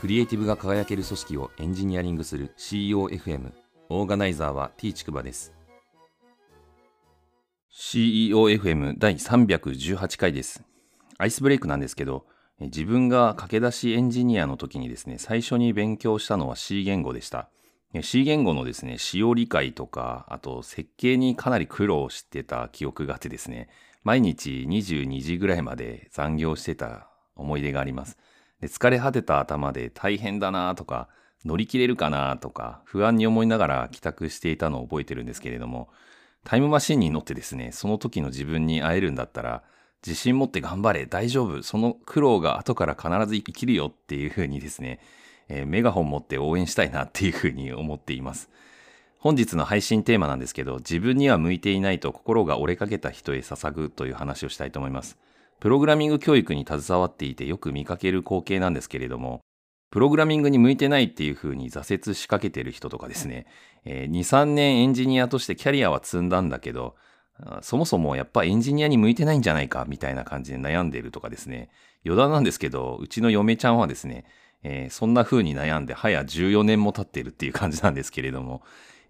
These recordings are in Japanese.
クリエイティブが輝ける組織をエンジニアリングする CEOFM オーガナイザーは T ちくばです。CEOFM 第318回です。アイスブレイクなんですけど自分が駆け出しエンジニアの時にですね最初に勉強したのは C 言語でした。C 言語のですね使用理解とかあと設計にかなり苦労してた記憶があってですね毎日22時ぐらいまで残業してた思い出があります。で疲れ果てた頭で大変だなとか、乗り切れるかなとか、不安に思いながら帰宅していたのを覚えてるんですけれども、タイムマシンに乗ってですね、その時の自分に会えるんだったら、自信持って頑張れ、大丈夫、その苦労が後から必ず生きるよっていう風にですね、えー、メガホン持って応援したいなっていう風に思っています。本日の配信テーマなんですけど、自分には向いていないと心が折れかけた人へ捧ぐという話をしたいと思います。プログラミング教育に携わっていてよく見かける光景なんですけれども、プログラミングに向いてないっていう風に挫折しかけてる人とかですね、えー、2、3年エンジニアとしてキャリアは積んだんだけど、そもそもやっぱエンジニアに向いてないんじゃないかみたいな感じで悩んでるとかですね、余談なんですけど、うちの嫁ちゃんはですね、えー、そんな風に悩んで早14年も経ってるっていう感じなんですけれども、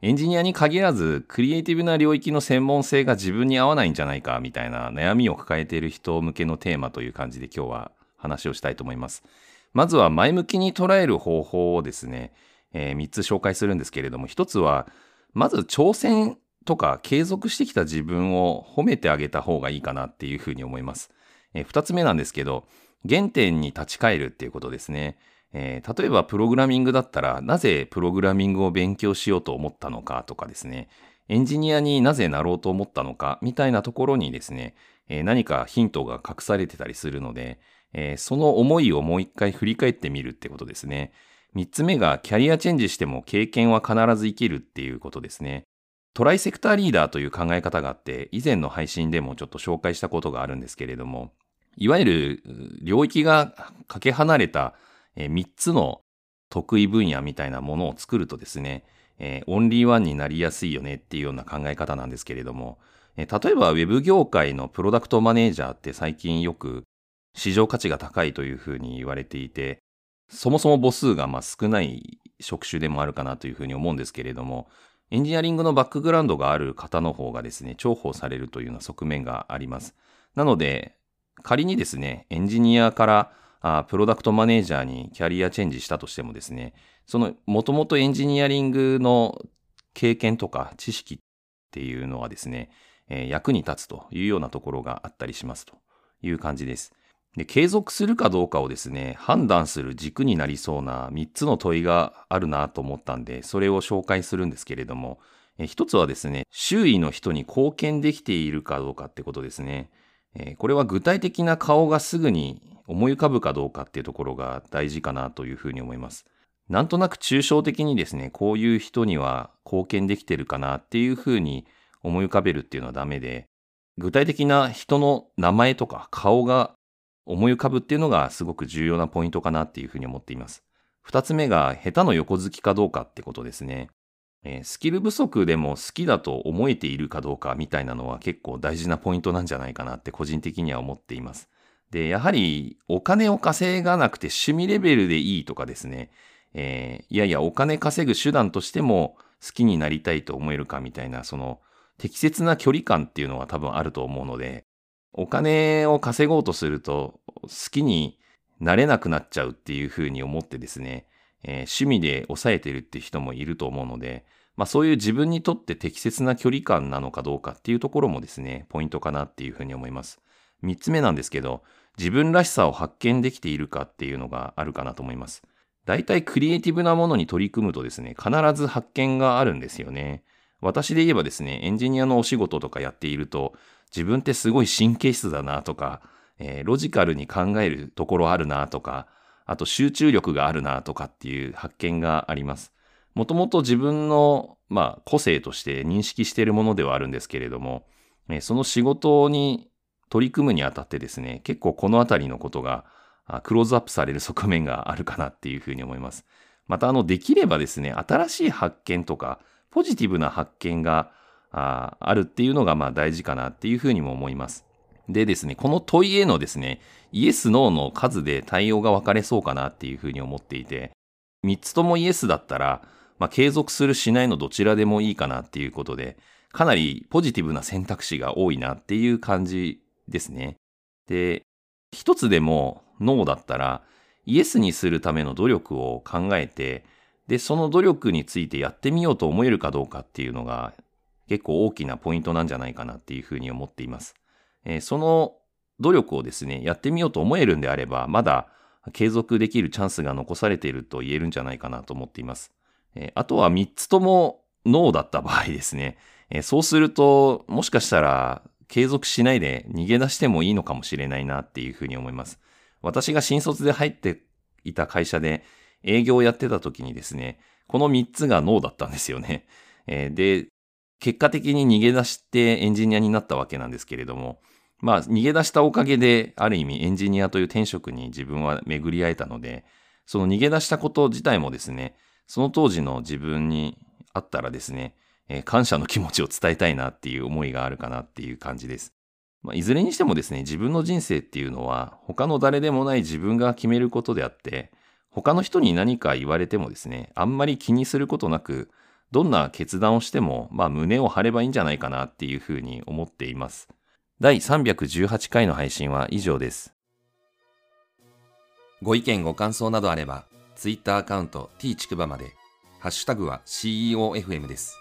エンジニアに限らず、クリエイティブな領域の専門性が自分に合わないんじゃないか、みたいな悩みを抱えている人向けのテーマという感じで今日は話をしたいと思います。まずは前向きに捉える方法をですね、えー、3つ紹介するんですけれども、1つは、まず挑戦とか継続してきた自分を褒めてあげた方がいいかなっていうふうに思います。えー、2つ目なんですけど、原点に立ち返るっていうことですね。えー、例えばプログラミングだったら、なぜプログラミングを勉強しようと思ったのかとかですね、エンジニアになぜなろうと思ったのかみたいなところにですね、えー、何かヒントが隠されてたりするので、えー、その思いをもう一回振り返ってみるってことですね。三つ目がキャリアチェンジしても経験は必ず生きるっていうことですね。トライセクターリーダーという考え方があって、以前の配信でもちょっと紹介したことがあるんですけれども、いわゆる領域がかけ離れたえー、3つの得意分野みたいなものを作るとですね、えー、オンリーワンになりやすいよねっていうような考え方なんですけれども、えー、例えば Web 業界のプロダクトマネージャーって最近よく市場価値が高いというふうに言われていて、そもそも母数がま少ない職種でもあるかなというふうに思うんですけれども、エンジニアリングのバックグラウンドがある方の方がですね、重宝されるというような側面があります。なので、仮にですね、エンジニアからあプロダクトマネージャーにキャリアチェンジしたとしてもですね、そのもともとエンジニアリングの経験とか知識っていうのはですね、えー、役に立つというようなところがあったりしますという感じです。で継続するかどうかをですね、判断する軸になりそうな3つの問いがあるなと思ったんで、それを紹介するんですけれども、え一つはですね、周囲の人に貢献できているかどうかってことですね。えこれは具体的な顔がすぐに思い浮かぶかどうかっていうところが大事かなというふうに思います。なんとなく抽象的にですね、こういう人には貢献できてるかなっていうふうに思い浮かべるっていうのはダメで、具体的な人の名前とか顔が思い浮かぶっていうのがすごく重要なポイントかなっていうふうに思っています。二つ目が下手の横好きかどうかってことですね。えー、スキル不足でも好きだと思えているかどうかみたいなのは結構大事なポイントなんじゃないかなって個人的には思っています。で、やはりお金を稼がなくて趣味レベルでいいとかですね、えー、いやいやお金稼ぐ手段としても好きになりたいと思えるかみたいな、その適切な距離感っていうのは多分あると思うので、お金を稼ごうとすると好きになれなくなっちゃうっていうふうに思ってですね、えー、趣味で抑えてるって人もいると思うので、まあそういう自分にとって適切な距離感なのかどうかっていうところもですね、ポイントかなっていうふうに思います。三つ目なんですけど、自分らしさを発見できているかっていうのがあるかなと思います。大体クリエイティブなものに取り組むとですね、必ず発見があるんですよね。私で言えばですね、エンジニアのお仕事とかやっていると、自分ってすごい神経質だなとか、えー、ロジカルに考えるところあるなとか、あと集中力があるなとかっていう発見があります。もともと自分の、まあ、個性として認識しているものではあるんですけれども、その仕事に取り組むにあたってですね、結構このあたりのことがクローズアップされる側面があるかなっていうふうに思います。また、あの、できればですね、新しい発見とか、ポジティブな発見があるっていうのがまあ大事かなっていうふうにも思います。でですね、この問いへのですね、イエス、ノーの数で対応が分かれそうかなっていうふうに思っていて、3つともイエスだったら、まあ、継続するしないのどちらでもいいかなっていうことで、かなりポジティブな選択肢が多いなっていう感じですね。で、一つでもノーだったら、イエスにするための努力を考えて、で、その努力についてやってみようと思えるかどうかっていうのが結構大きなポイントなんじゃないかなっていうふうに思っています。えー、その努力をですね、やってみようと思えるんであれば、まだ継続できるチャンスが残されていると言えるんじゃないかなと思っています。えー、あとは3つともノーだった場合ですね、えー、そうすると、もしかしたら継続しないで逃げ出してもいいのかもしれないなっていうふうに思います。私が新卒で入っていた会社で営業をやってた時にですね、この3つがノーだったんですよね。で、結果的に逃げ出してエンジニアになったわけなんですけれども、まあ、逃げ出したおかげで、ある意味エンジニアという転職に自分は巡り会えたので、その逃げ出したこと自体もですね、その当時の自分にあったらですね、えー、感謝の気持ちを伝えたいなっていう思いがあるかなっていう感じです。まあ、いずれにしてもですね、自分の人生っていうのは、他の誰でもない自分が決めることであって、他の人に何か言われてもですね、あんまり気にすることなく、どんな決断をしても、まあ胸を張ればいいんじゃないかなっていうふうに思っています。第318回の配信は以上です。ご意見ご感想などあれば、Twitter アカウント t ちくばまで、ハッシュタグは CEOFM です。